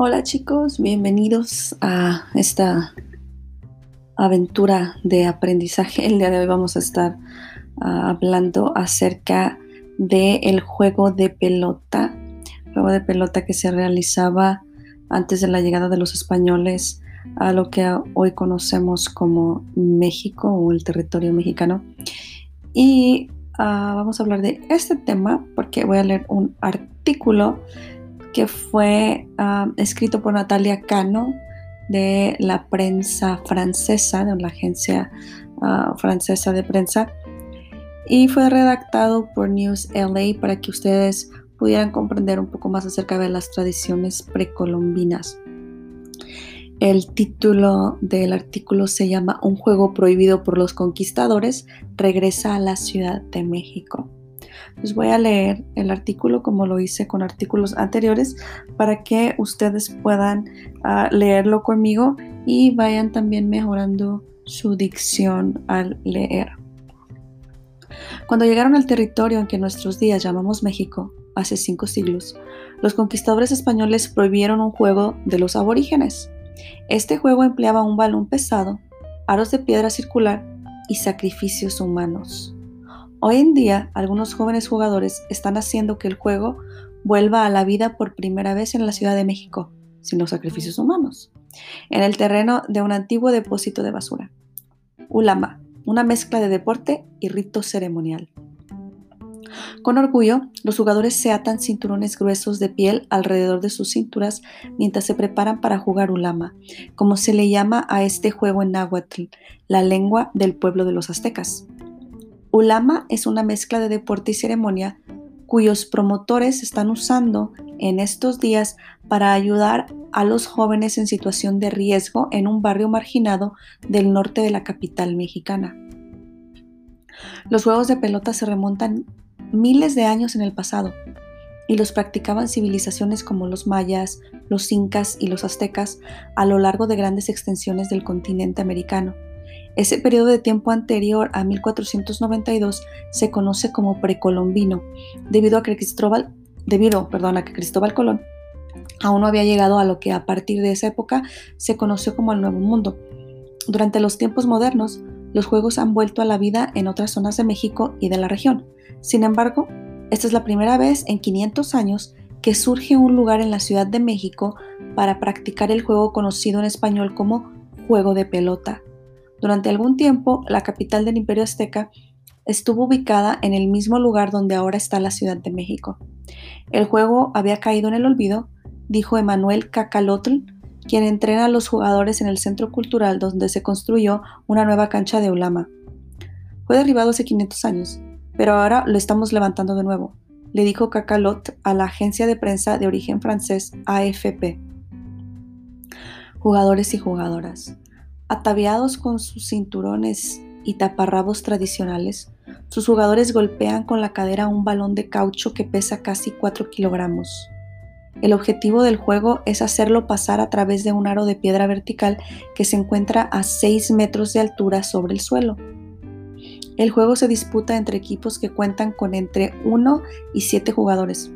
Hola chicos, bienvenidos a esta aventura de aprendizaje. El día de hoy vamos a estar uh, hablando acerca del juego de pelota, juego de pelota que se realizaba antes de la llegada de los españoles a lo que hoy conocemos como México o el territorio mexicano. Y uh, vamos a hablar de este tema porque voy a leer un artículo que fue uh, escrito por Natalia Cano de la prensa francesa, de la agencia uh, francesa de prensa, y fue redactado por News LA para que ustedes pudieran comprender un poco más acerca de las tradiciones precolombinas. El título del artículo se llama Un juego prohibido por los conquistadores regresa a la Ciudad de México. Les voy a leer el artículo como lo hice con artículos anteriores para que ustedes puedan uh, leerlo conmigo y vayan también mejorando su dicción al leer. Cuando llegaron al territorio en que nuestros días llamamos México, hace cinco siglos, los conquistadores españoles prohibieron un juego de los aborígenes. Este juego empleaba un balón pesado, aros de piedra circular y sacrificios humanos. Hoy en día, algunos jóvenes jugadores están haciendo que el juego vuelva a la vida por primera vez en la Ciudad de México, sin los sacrificios humanos, en el terreno de un antiguo depósito de basura. Ulama, una mezcla de deporte y rito ceremonial. Con orgullo, los jugadores se atan cinturones gruesos de piel alrededor de sus cinturas mientras se preparan para jugar ulama, como se le llama a este juego en náhuatl, la lengua del pueblo de los aztecas. Ulama es una mezcla de deporte y ceremonia cuyos promotores están usando en estos días para ayudar a los jóvenes en situación de riesgo en un barrio marginado del norte de la capital mexicana. Los juegos de pelota se remontan miles de años en el pasado y los practicaban civilizaciones como los mayas, los incas y los aztecas a lo largo de grandes extensiones del continente americano. Ese periodo de tiempo anterior a 1492 se conoce como precolombino, debido a que Cristóbal, debido, perdón, a que Cristóbal Colón aún no había llegado a lo que a partir de esa época se conoció como el Nuevo Mundo. Durante los tiempos modernos, los juegos han vuelto a la vida en otras zonas de México y de la región. Sin embargo, esta es la primera vez en 500 años que surge un lugar en la Ciudad de México para practicar el juego conocido en español como juego de pelota. Durante algún tiempo, la capital del Imperio Azteca estuvo ubicada en el mismo lugar donde ahora está la Ciudad de México. El juego había caído en el olvido, dijo Emanuel Cacalotl, quien entrena a los jugadores en el centro cultural donde se construyó una nueva cancha de Ulama. Fue derribado hace 500 años, pero ahora lo estamos levantando de nuevo, le dijo Cacalot a la agencia de prensa de origen francés AFP. Jugadores y jugadoras. Ataviados con sus cinturones y taparrabos tradicionales, sus jugadores golpean con la cadera un balón de caucho que pesa casi 4 kilogramos. El objetivo del juego es hacerlo pasar a través de un aro de piedra vertical que se encuentra a 6 metros de altura sobre el suelo. El juego se disputa entre equipos que cuentan con entre 1 y 7 jugadores.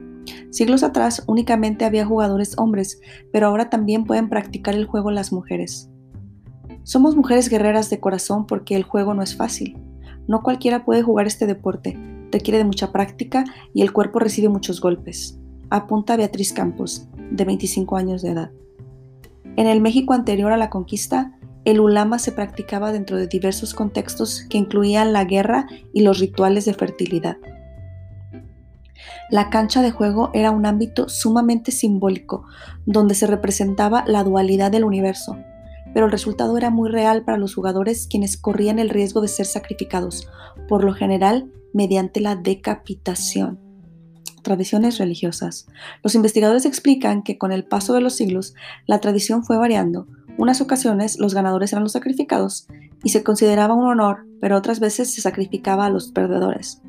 Siglos atrás únicamente había jugadores hombres, pero ahora también pueden practicar el juego las mujeres. Somos mujeres guerreras de corazón porque el juego no es fácil. No cualquiera puede jugar este deporte, requiere de mucha práctica y el cuerpo recibe muchos golpes. Apunta Beatriz Campos, de 25 años de edad. En el México anterior a la conquista, el ulama se practicaba dentro de diversos contextos que incluían la guerra y los rituales de fertilidad. La cancha de juego era un ámbito sumamente simbólico, donde se representaba la dualidad del universo, pero el resultado era muy real para los jugadores quienes corrían el riesgo de ser sacrificados, por lo general mediante la decapitación. Tradiciones religiosas. Los investigadores explican que con el paso de los siglos la tradición fue variando. Unas ocasiones los ganadores eran los sacrificados y se consideraba un honor, pero otras veces se sacrificaba a los perdedores.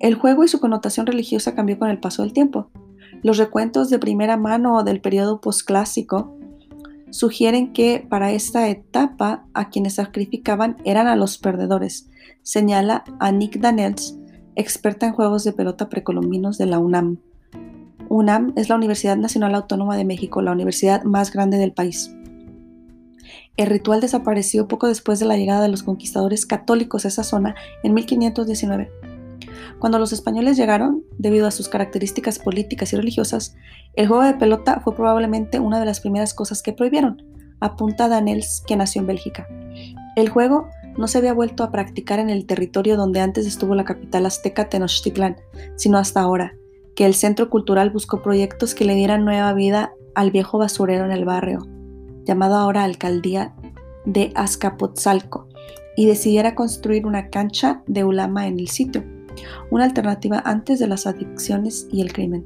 El juego y su connotación religiosa cambió con el paso del tiempo. Los recuentos de primera mano del periodo posclásico sugieren que para esta etapa a quienes sacrificaban eran a los perdedores, señala a Nick Daniels, experta en juegos de pelota precolombinos de la UNAM. UNAM es la Universidad Nacional Autónoma de México, la universidad más grande del país. El ritual desapareció poco después de la llegada de los conquistadores católicos a esa zona en 1519. Cuando los españoles llegaron, debido a sus características políticas y religiosas, el juego de pelota fue probablemente una de las primeras cosas que prohibieron, apunta Danels, que nació en Bélgica. El juego no se había vuelto a practicar en el territorio donde antes estuvo la capital azteca Tenochtitlan, sino hasta ahora, que el Centro Cultural buscó proyectos que le dieran nueva vida al viejo basurero en el barrio, llamado ahora Alcaldía de Azcapotzalco, y decidiera construir una cancha de ulama en el sitio, una alternativa antes de las adicciones y el crimen.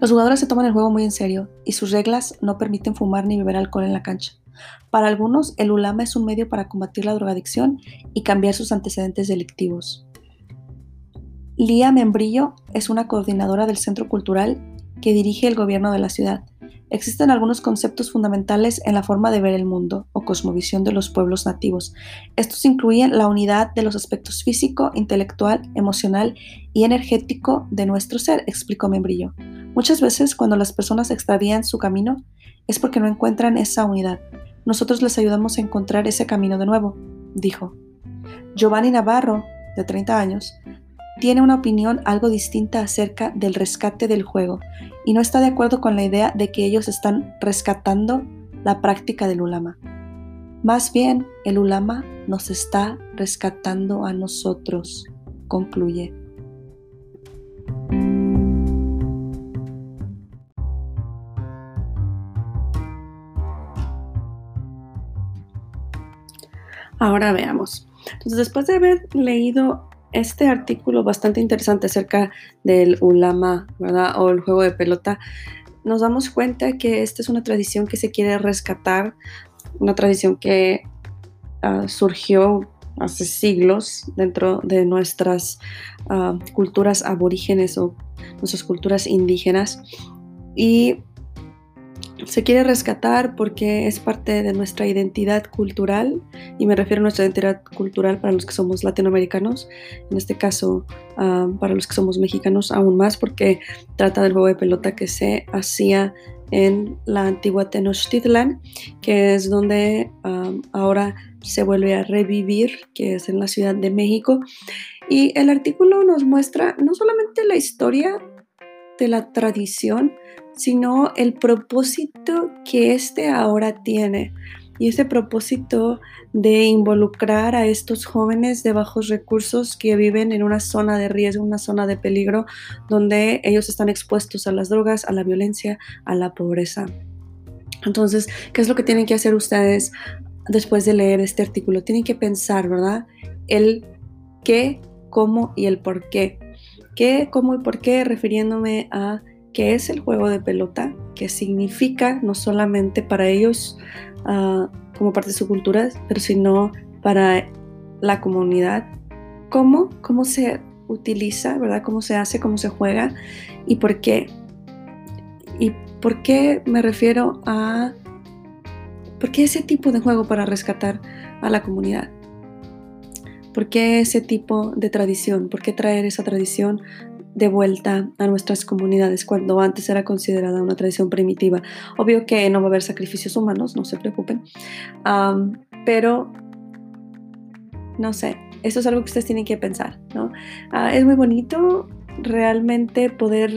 Los jugadores se toman el juego muy en serio y sus reglas no permiten fumar ni beber alcohol en la cancha. Para algunos, el ulama es un medio para combatir la drogadicción y cambiar sus antecedentes delictivos. Lía Membrillo es una coordinadora del Centro Cultural que dirige el gobierno de la ciudad. Existen algunos conceptos fundamentales en la forma de ver el mundo o cosmovisión de los pueblos nativos. Estos incluyen la unidad de los aspectos físico, intelectual, emocional y energético de nuestro ser, explicó Membrillo. Muchas veces cuando las personas extravían su camino es porque no encuentran esa unidad. Nosotros les ayudamos a encontrar ese camino de nuevo, dijo. Giovanni Navarro, de 30 años, tiene una opinión algo distinta acerca del rescate del juego y no está de acuerdo con la idea de que ellos están rescatando la práctica del ulama. Más bien, el ulama nos está rescatando a nosotros, concluye. Ahora veamos. Entonces, después de haber leído este artículo bastante interesante acerca del ulama, ¿verdad? O el juego de pelota, nos damos cuenta que esta es una tradición que se quiere rescatar, una tradición que ah, surgió hace siglos dentro de nuestras ah, culturas aborígenes o nuestras culturas indígenas. Y se quiere rescatar porque es parte de nuestra identidad cultural, y me refiero a nuestra identidad cultural para los que somos latinoamericanos, en este caso ah, para los que somos mexicanos aún más, porque trata del juego de pelota que se hacía en la antigua Tenochtitlan, que es donde ah, ahora se vuelve a revivir, que es en la Ciudad de México. Y el artículo nos muestra no solamente la historia de la tradición, sino el propósito que éste ahora tiene. Y ese propósito de involucrar a estos jóvenes de bajos recursos que viven en una zona de riesgo, una zona de peligro, donde ellos están expuestos a las drogas, a la violencia, a la pobreza. Entonces, ¿qué es lo que tienen que hacer ustedes después de leer este artículo? Tienen que pensar, ¿verdad? El qué, cómo y el por qué. ¿Qué, cómo y por qué? Refiriéndome a qué es el juego de pelota, qué significa no solamente para ellos ah, como parte de su cultura, pero sino para la comunidad, cómo, cómo se utiliza, ¿verdad? Cómo se hace, cómo se juega y por qué. ¿Y por qué me refiero a... ¿Por qué ese tipo de juego para rescatar a la comunidad? ¿Por qué ese tipo de tradición? ¿Por qué traer esa tradición de vuelta a nuestras comunidades cuando antes era considerada una tradición primitiva. Obvio que no va a haber sacrificios humanos, no se preocupen, pero no sé, eso es algo que ustedes tienen que pensar, ¿no? Ah, es muy bonito realmente poder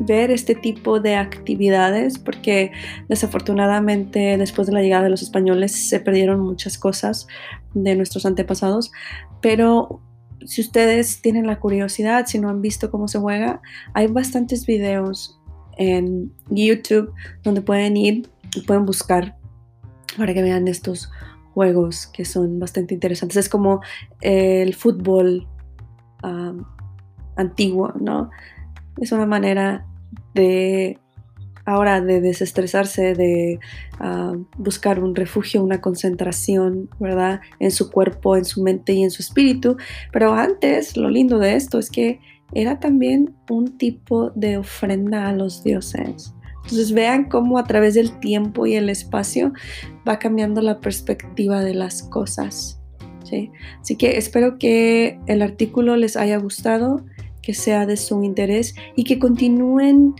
ver este tipo de actividades porque desafortunadamente después de la llegada de los españoles se perdieron muchas cosas de nuestros antepasados, pero si ustedes tienen la curiosidad, si no han visto cómo se juega, hay bastantes videos en YouTube donde pueden ir y pueden buscar para que vean estos juegos que son bastante interesantes. Es como el fútbol antiguo, ¿no? Es una manera de ahora de desestresarse, de ah, buscar un refugio, una concentración, ¿verdad? En su cuerpo, en su mente y en su espíritu. Pero antes, lo lindo de esto es que era también un tipo de ofrenda a los dioses. Entonces vean cómo a través del tiempo y el espacio va cambiando la perspectiva de las cosas. ¿sí? Así que espero que el artículo les haya gustado que sea de su interés y que continúen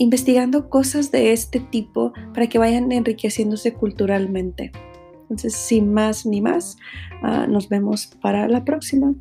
investigando cosas de este tipo para que vayan enriqueciéndose culturalmente. Entonces, sin más ni más, ah, nos vemos para la próxima.